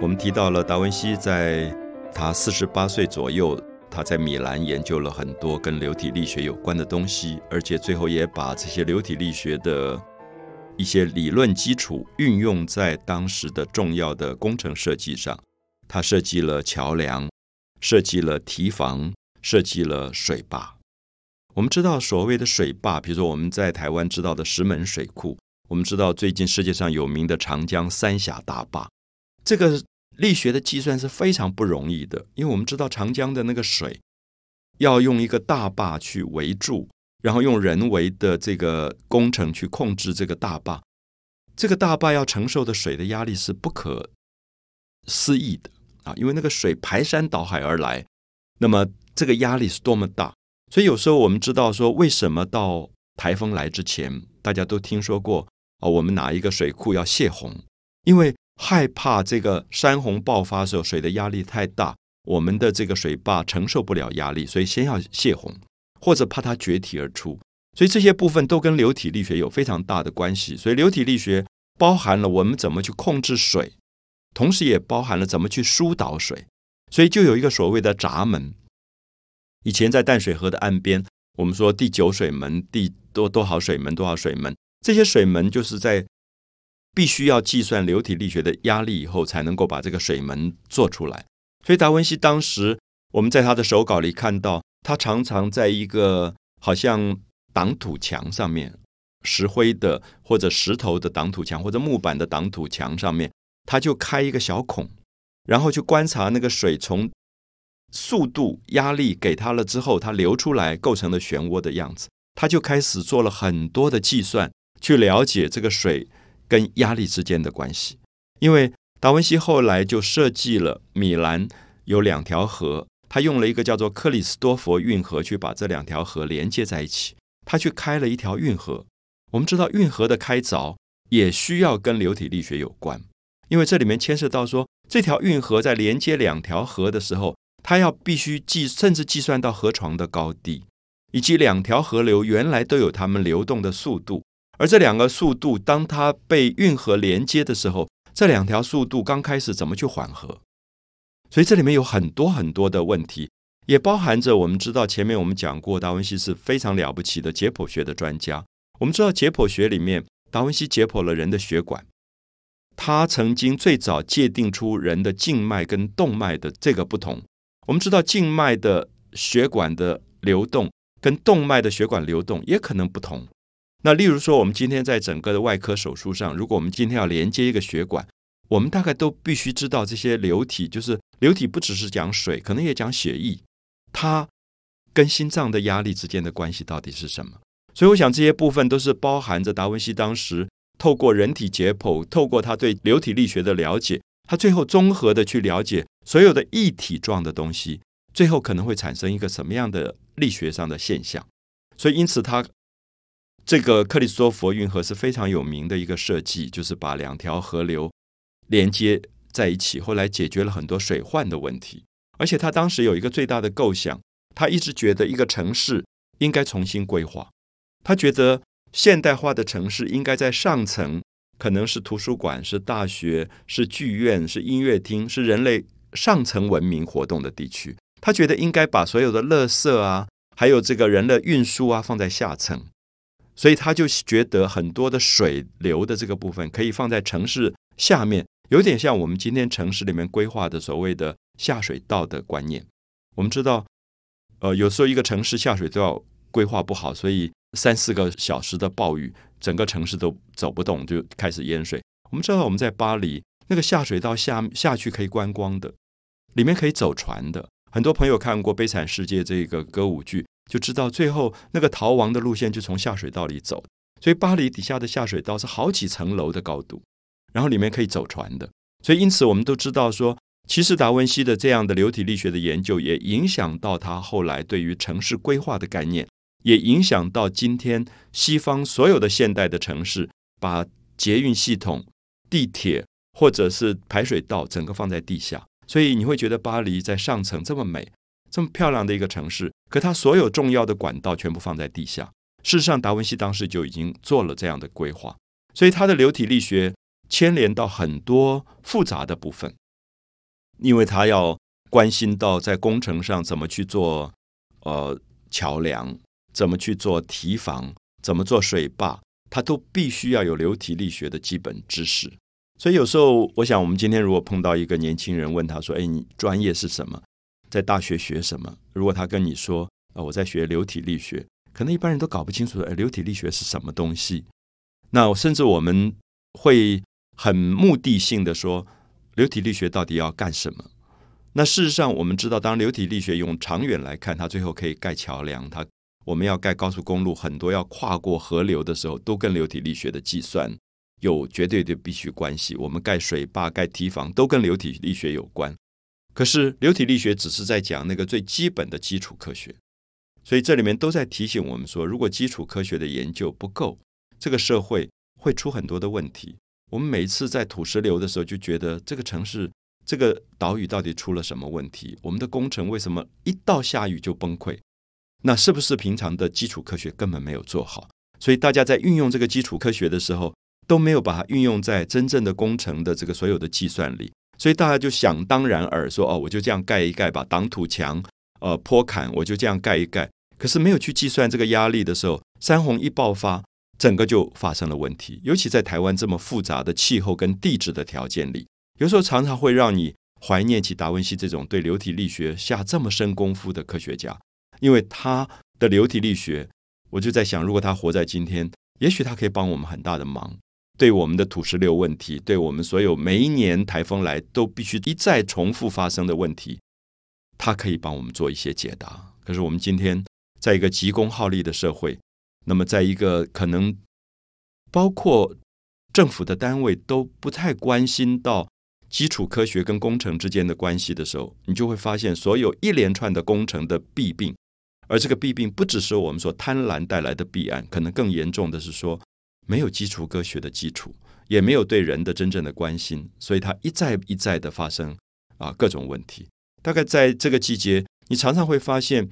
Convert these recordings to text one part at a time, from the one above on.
我们提到了达文西在他四十八岁左右，他在米兰研究了很多跟流体力学有关的东西，而且最后也把这些流体力学的一些理论基础运用在当时的重要的工程设计上。他设计了桥梁，设计了堤防，设计了水坝。我们知道所谓的水坝，比如说我们在台湾知道的石门水库，我们知道最近世界上有名的长江三峡大坝。这个力学的计算是非常不容易的，因为我们知道长江的那个水要用一个大坝去围住，然后用人为的这个工程去控制这个大坝，这个大坝要承受的水的压力是不可思议的啊！因为那个水排山倒海而来，那么这个压力是多么大。所以有时候我们知道说，为什么到台风来之前，大家都听说过啊，我们哪一个水库要泄洪，因为。害怕这个山洪爆发的时候，水的压力太大，我们的这个水坝承受不了压力，所以先要泄洪，或者怕它决堤而出。所以这些部分都跟流体力学有非常大的关系。所以流体力学包含了我们怎么去控制水，同时也包含了怎么去疏导水。所以就有一个所谓的闸门。以前在淡水河的岸边，我们说第九水门、第多多少水门、多少水门，这些水门就是在。必须要计算流体力学的压力以后，才能够把这个水门做出来。所以达文西当时，我们在他的手稿里看到，他常常在一个好像挡土墙上面，石灰的或者石头的挡土墙，或者木板的挡土墙上面，他就开一个小孔，然后去观察那个水从速度、压力给他了之后，它流出来构成的漩涡的样子。他就开始做了很多的计算，去了解这个水。跟压力之间的关系，因为达文西后来就设计了米兰有两条河，他用了一个叫做克里斯多佛运河去把这两条河连接在一起。他去开了一条运河。我们知道运河的开凿也需要跟流体力学有关，因为这里面牵涉到说这条运河在连接两条河的时候，它要必须计甚至计算到河床的高低，以及两条河流原来都有它们流动的速度。而这两个速度，当它被运河连接的时候，这两条速度刚开始怎么去缓和？所以这里面有很多很多的问题，也包含着我们知道前面我们讲过，达文西是非常了不起的解剖学的专家。我们知道解剖学里面，达文西解剖了人的血管，他曾经最早界定出人的静脉跟动脉的这个不同。我们知道静脉的血管的流动跟动脉的血管流动也可能不同。那例如说，我们今天在整个的外科手术上，如果我们今天要连接一个血管，我们大概都必须知道这些流体，就是流体不只是讲水，可能也讲血液，它跟心脏的压力之间的关系到底是什么？所以，我想这些部分都是包含着达文西当时透过人体解剖，透过他对流体力学的了解，他最后综合的去了解所有的一体状的东西，最后可能会产生一个什么样的力学上的现象。所以，因此他。这个克里斯多佛运河是非常有名的一个设计，就是把两条河流连接在一起，后来解决了很多水患的问题。而且他当时有一个最大的构想，他一直觉得一个城市应该重新规划。他觉得现代化的城市应该在上层，可能是图书馆、是大学、是剧院、是音乐厅，是人类上层文明活动的地区。他觉得应该把所有的垃圾啊，还有这个人的运输啊，放在下层。所以他就觉得很多的水流的这个部分可以放在城市下面，有点像我们今天城市里面规划的所谓的下水道的观念。我们知道，呃，有时候一个城市下水道规划不好，所以三四个小时的暴雨，整个城市都走不动，就开始淹水。我们知道我们在巴黎那个下水道下下去可以观光的，里面可以走船的。很多朋友看过《悲惨世界》这个歌舞剧。就知道最后那个逃亡的路线就从下水道里走，所以巴黎底下的下水道是好几层楼的高度，然后里面可以走船的。所以因此我们都知道说，其实达文西的这样的流体力学的研究也影响到他后来对于城市规划的概念，也影响到今天西方所有的现代的城市把捷运系统、地铁或者是排水道整个放在地下，所以你会觉得巴黎在上层这么美。这么漂亮的一个城市，可它所有重要的管道全部放在地下。事实上，达文西当时就已经做了这样的规划，所以他的流体力学牵连到很多复杂的部分。因为他要关心到在工程上怎么去做呃桥梁，怎么去做堤防，怎么做水坝，他都必须要有流体力学的基本知识。所以有时候，我想我们今天如果碰到一个年轻人，问他说：“哎，你专业是什么？在大学学什么？”如果他跟你说：“啊，我在学流体力学。”可能一般人都搞不清楚，哎，流体力学是什么东西？那甚至我们会很目的性的说，流体力学到底要干什么？那事实上，我们知道，当流体力学用长远来看，它最后可以盖桥梁，它我们要盖高速公路，很多要跨过河流的时候，都跟流体力学的计算有绝对的必须关系。我们盖水坝、盖堤防，都跟流体力学有关。可是，流体力学只是在讲那个最基本的基础科学。所以这里面都在提醒我们说，如果基础科学的研究不够，这个社会会出很多的问题。我们每一次在土石流的时候，就觉得这个城市、这个岛屿到底出了什么问题？我们的工程为什么一到下雨就崩溃？那是不是平常的基础科学根本没有做好？所以大家在运用这个基础科学的时候，都没有把它运用在真正的工程的这个所有的计算里。所以大家就想当然耳说：“哦，我就这样盖一盖，把挡土墙、呃坡坎，我就这样盖一盖。”可是没有去计算这个压力的时候，山洪一爆发，整个就发生了问题。尤其在台湾这么复杂的气候跟地质的条件里，有时候常常会让你怀念起达文西这种对流体力学下这么深功夫的科学家。因为他的流体力学，我就在想，如果他活在今天，也许他可以帮我们很大的忙，对我们的土石流问题，对我们所有每一年台风来都必须一再重复发生的问题，他可以帮我们做一些解答。可是我们今天。在一个急功好利的社会，那么在一个可能包括政府的单位都不太关心到基础科学跟工程之间的关系的时候，你就会发现所有一连串的工程的弊病。而这个弊病不只是我们说贪婪带来的弊案，可能更严重的是说没有基础科学的基础，也没有对人的真正的关心，所以它一再一再的发生啊各种问题。大概在这个季节，你常常会发现。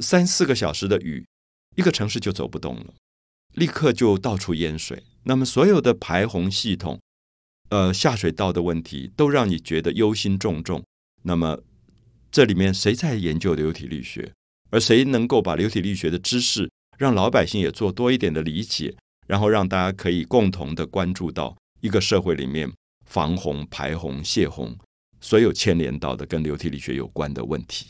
三四个小时的雨，一个城市就走不动了，立刻就到处淹水。那么所有的排洪系统、呃下水道的问题，都让你觉得忧心忡忡。那么这里面谁在研究流体力学？而谁能够把流体力学的知识让老百姓也做多一点的理解，然后让大家可以共同的关注到一个社会里面防洪、排洪、泄洪所有牵连到的跟流体力学有关的问题？